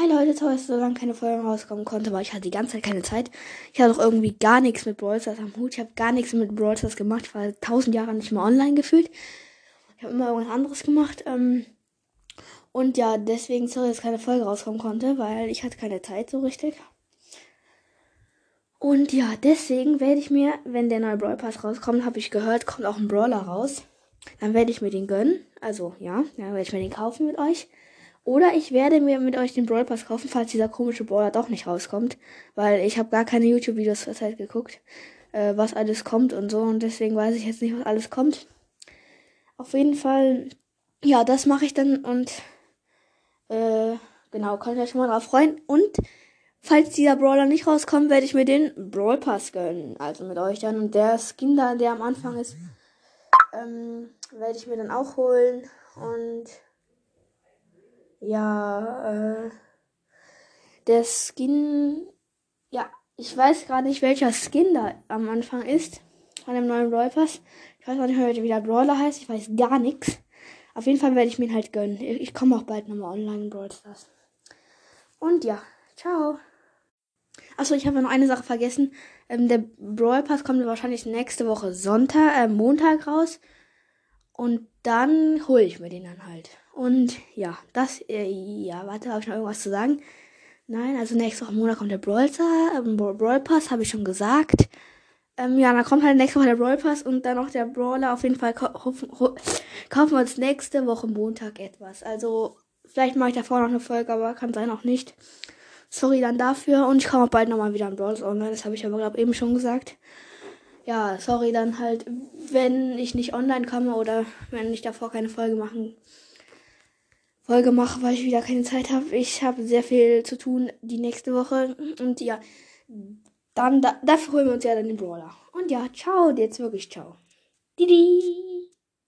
Hi Leute, toll, dass so lange keine Folge rauskommen konnte, weil ich hatte die ganze Zeit keine Zeit. Ich hatte auch irgendwie gar nichts mit Brawl Stars am Hut. Ich habe gar nichts mit Brawl Stars gemacht. Ich war tausend Jahre nicht mehr online gefühlt. Ich habe immer irgendwas anderes gemacht. Ähm, und ja, deswegen, sorry, dass keine Folge rauskommen konnte, weil ich hatte keine Zeit so richtig. Und ja, deswegen werde ich mir, wenn der neue Brawl Pass rauskommt, habe ich gehört, kommt auch ein Brawler raus. Dann werde ich mir den gönnen. Also ja, dann werde ich mir den kaufen mit euch. Oder ich werde mir mit euch den Brawl Pass kaufen, falls dieser komische Brawler doch nicht rauskommt. Weil ich habe gar keine YouTube-Videos zur Zeit geguckt, äh, was alles kommt und so. Und deswegen weiß ich jetzt nicht, was alles kommt. Auf jeden Fall, ja, das mache ich dann und äh, genau, könnt ihr euch schon mal drauf freuen. Und falls dieser Brawler nicht rauskommt, werde ich mir den Brawl Pass gönnen. Also mit euch dann. Und der Skin da, der am Anfang ist, ähm, werde ich mir dann auch holen. Und ja, äh, der Skin, ja, ich weiß gerade nicht, welcher Skin da am Anfang ist von dem neuen Brawl. Ich weiß auch nicht mehr, wie der Brawler heißt. Ich weiß gar nichts. Auf jeden Fall werde ich mir ihn halt gönnen. Ich komme auch bald nochmal online in Brawl Stars. Und ja, ciao. Achso, ich habe noch eine Sache vergessen. Ähm, der Brawl Pass kommt wahrscheinlich nächste Woche Sonntag, äh, Montag raus. Und dann hole ich mir den dann halt. Und ja, das, äh, ja, warte, habe ich noch irgendwas zu sagen? Nein, also nächste Woche Monat kommt der Brawl, äh, Brawl Pass, habe ich schon gesagt. Ähm, ja, dann kommt halt nächste Woche der Brawl Pass und dann noch der Brawler. Auf jeden Fall kaufen wir uns nächste Woche Montag etwas. Also, vielleicht mache ich davor noch eine Folge, aber kann sein auch nicht. Sorry dann dafür. Und ich komme auch bald nochmal wieder am Brawl online. Das habe ich aber, glaube eben schon gesagt ja, sorry dann halt, wenn ich nicht online komme oder wenn ich davor keine Folge machen Folge mache, weil ich wieder keine Zeit habe. Ich habe sehr viel zu tun die nächste Woche und ja, dann da, dafür holen wir uns ja dann den Brawler. Und ja, ciao, jetzt wirklich ciao. Didi.